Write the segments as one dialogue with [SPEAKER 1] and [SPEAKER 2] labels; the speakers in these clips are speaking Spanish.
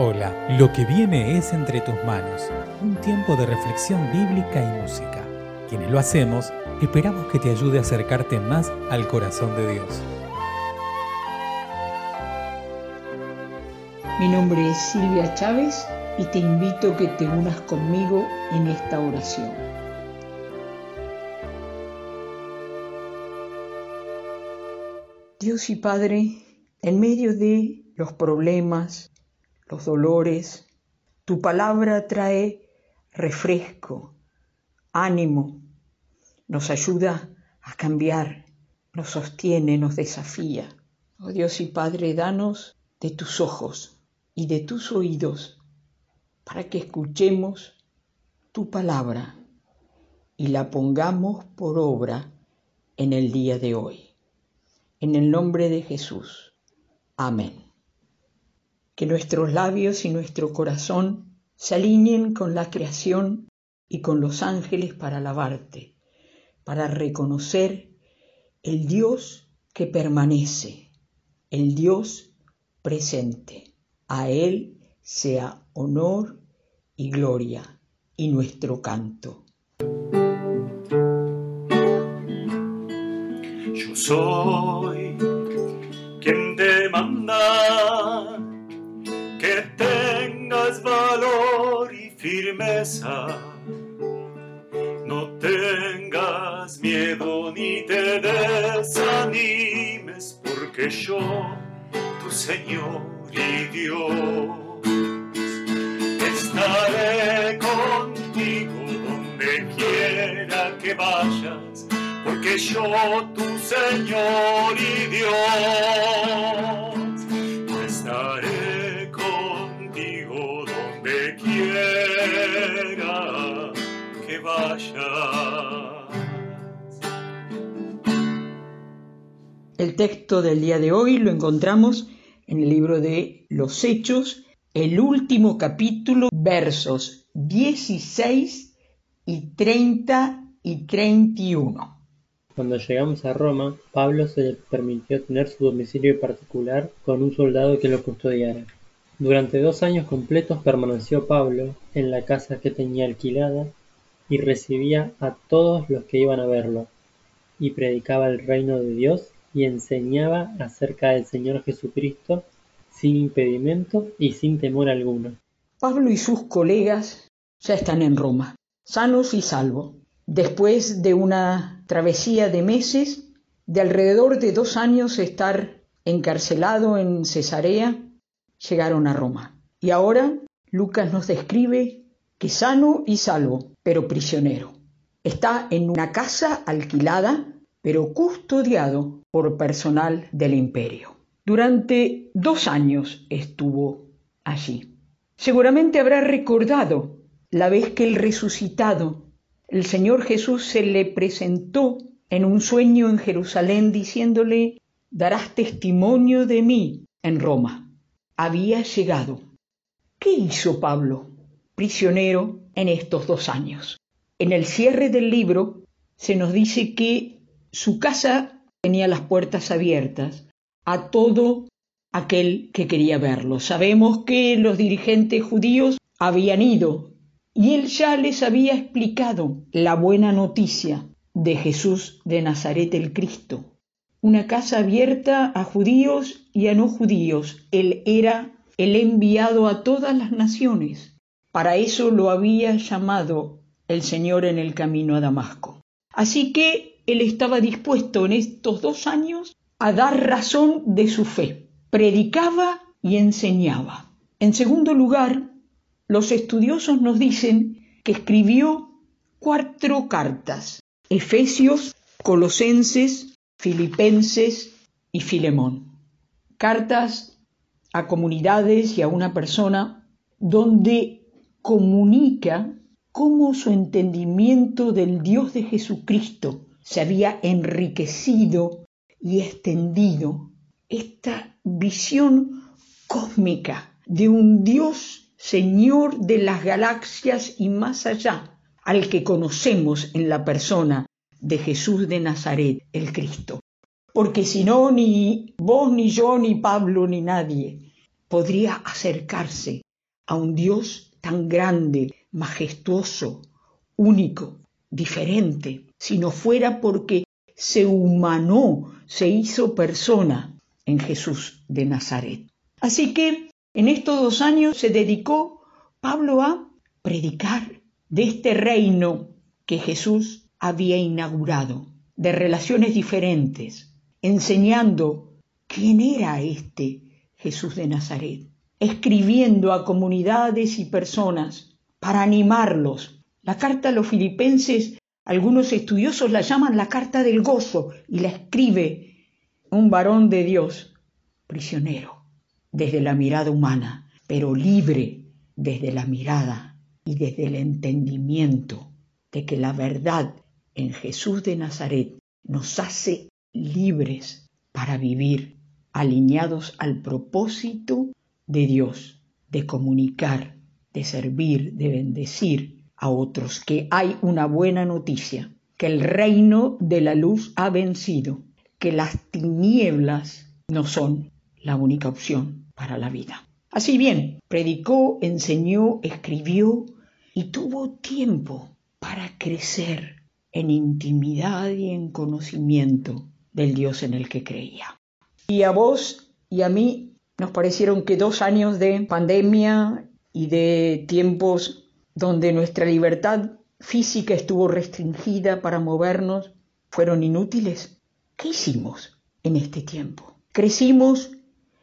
[SPEAKER 1] Hola, lo que viene es entre tus manos, un tiempo de reflexión bíblica y música. Quienes lo hacemos, esperamos que te ayude a acercarte más al corazón de Dios.
[SPEAKER 2] Mi nombre es Silvia Chávez y te invito a que te unas conmigo en esta oración. Dios y Padre, en medio de los problemas, los dolores. Tu palabra trae refresco, ánimo, nos ayuda a cambiar, nos sostiene, nos desafía. Oh Dios y Padre, danos de tus ojos y de tus oídos para que escuchemos tu palabra y la pongamos por obra en el día de hoy. En el nombre de Jesús. Amén que nuestros labios y nuestro corazón se alineen con la creación y con los ángeles para alabarte, para reconocer el Dios que permanece, el Dios presente. A Él sea honor y gloria y nuestro canto.
[SPEAKER 3] Yo soy quien te firmeza. No tengas miedo ni te desanimes, porque yo, tu Señor y Dios, estaré contigo donde quiera que vayas, porque yo, tu Señor y Dios, estaré
[SPEAKER 2] El texto del día de hoy lo encontramos en el libro de los Hechos, el último capítulo, versos 16 y 30 y 31.
[SPEAKER 4] Cuando llegamos a Roma, Pablo se le permitió tener su domicilio particular con un soldado que lo custodiara. Durante dos años completos permaneció Pablo en la casa que tenía alquilada y recibía a todos los que iban a verlo, y predicaba el reino de Dios y enseñaba acerca del Señor Jesucristo sin impedimento y sin temor alguno.
[SPEAKER 2] Pablo y sus colegas ya están en Roma, sanos y salvos. Después de una travesía de meses, de alrededor de dos años estar encarcelado en Cesarea, llegaron a Roma. Y ahora Lucas nos describe que sano y salvo, pero prisionero. Está en una casa alquilada, pero custodiado por personal del imperio. Durante dos años estuvo allí. Seguramente habrá recordado la vez que el resucitado, el Señor Jesús, se le presentó en un sueño en Jerusalén diciéndole, darás testimonio de mí en Roma había llegado. ¿Qué hizo Pablo, prisionero, en estos dos años? En el cierre del libro se nos dice que su casa tenía las puertas abiertas a todo aquel que quería verlo. Sabemos que los dirigentes judíos habían ido y él ya les había explicado la buena noticia de Jesús de Nazaret el Cristo, una casa abierta a judíos y a no judíos. Él era el enviado a todas las naciones. Para eso lo había llamado el Señor en el camino a Damasco. Así que él estaba dispuesto en estos dos años a dar razón de su fe. Predicaba y enseñaba. En segundo lugar, los estudiosos nos dicen que escribió cuatro cartas. Efesios, Colosenses, Filipenses y Filemón. Cartas a comunidades y a una persona donde comunica cómo su entendimiento del Dios de Jesucristo se había enriquecido y extendido. Esta visión cósmica de un Dios Señor de las galaxias y más allá, al que conocemos en la persona de Jesús de Nazaret, el Cristo. Porque si no, ni vos, ni yo, ni Pablo, ni nadie podría acercarse a un Dios tan grande, majestuoso, único, diferente, si no fuera porque se humanó, se hizo persona en Jesús de Nazaret. Así que en estos dos años se dedicó Pablo a predicar de este reino que Jesús había inaugurado, de relaciones diferentes, enseñando quién era este Jesús de Nazaret, escribiendo a comunidades y personas para animarlos. La carta a los filipenses, algunos estudiosos la llaman la carta del gozo y la escribe un varón de Dios, prisionero, desde la mirada humana, pero libre desde la mirada y desde el entendimiento de que la verdad en Jesús de Nazaret nos hace libres para vivir alineados al propósito de Dios, de comunicar, de servir, de bendecir a otros, que hay una buena noticia, que el reino de la luz ha vencido, que las tinieblas no son la única opción para la vida. Así bien, predicó, enseñó, escribió y tuvo tiempo para crecer en intimidad y en conocimiento del Dios en el que creía. Y a vos y a mí nos parecieron que dos años de pandemia y de tiempos donde nuestra libertad física estuvo restringida para movernos fueron inútiles. ¿Qué hicimos en este tiempo? Crecimos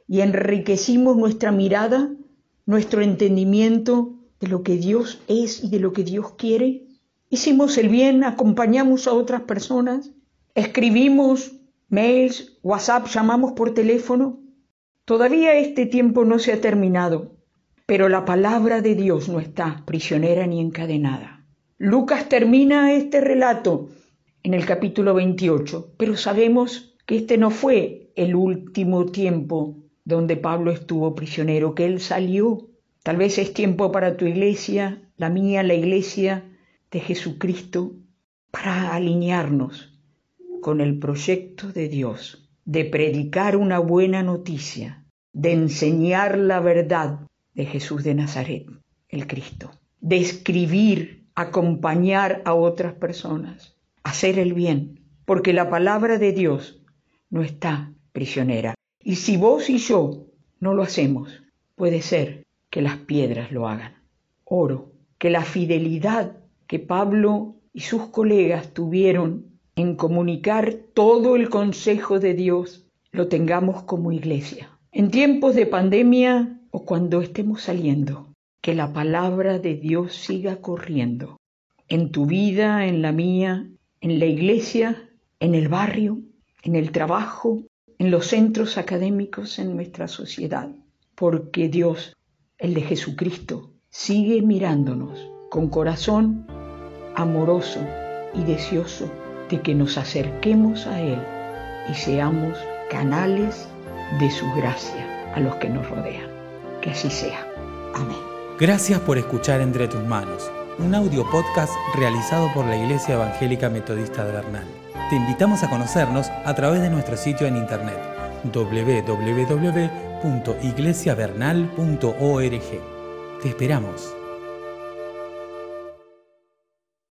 [SPEAKER 2] y enriquecimos nuestra mirada, nuestro entendimiento de lo que Dios es y de lo que Dios quiere. Hicimos el bien, acompañamos a otras personas, escribimos mails, WhatsApp, llamamos por teléfono. Todavía este tiempo no se ha terminado, pero la palabra de Dios no está prisionera ni encadenada. Lucas termina este relato en el capítulo 28, pero sabemos que este no fue el último tiempo donde Pablo estuvo prisionero, que él salió. Tal vez es tiempo para tu iglesia, la mía, la iglesia de Jesucristo, para alinearnos con el proyecto de Dios de predicar una buena noticia, de enseñar la verdad de Jesús de Nazaret, el Cristo, de escribir, acompañar a otras personas, hacer el bien, porque la palabra de Dios no está prisionera. Y si vos y yo no lo hacemos, puede ser que las piedras lo hagan. Oro que la fidelidad que Pablo y sus colegas tuvieron en comunicar todo el consejo de Dios lo tengamos como iglesia. En tiempos de pandemia o cuando estemos saliendo, que la palabra de Dios siga corriendo. En tu vida, en la mía, en la iglesia, en el barrio, en el trabajo, en los centros académicos, en nuestra sociedad, porque Dios, el de Jesucristo, sigue mirándonos con corazón amoroso y deseoso de que nos acerquemos a Él y seamos canales de su gracia a los que nos rodean. Que así sea. Amén.
[SPEAKER 1] Gracias por escuchar Entre tus manos, un audio podcast realizado por la Iglesia Evangélica Metodista de Bernal. Te invitamos a conocernos a través de nuestro sitio en internet www.iglesiavernal.org. Te esperamos.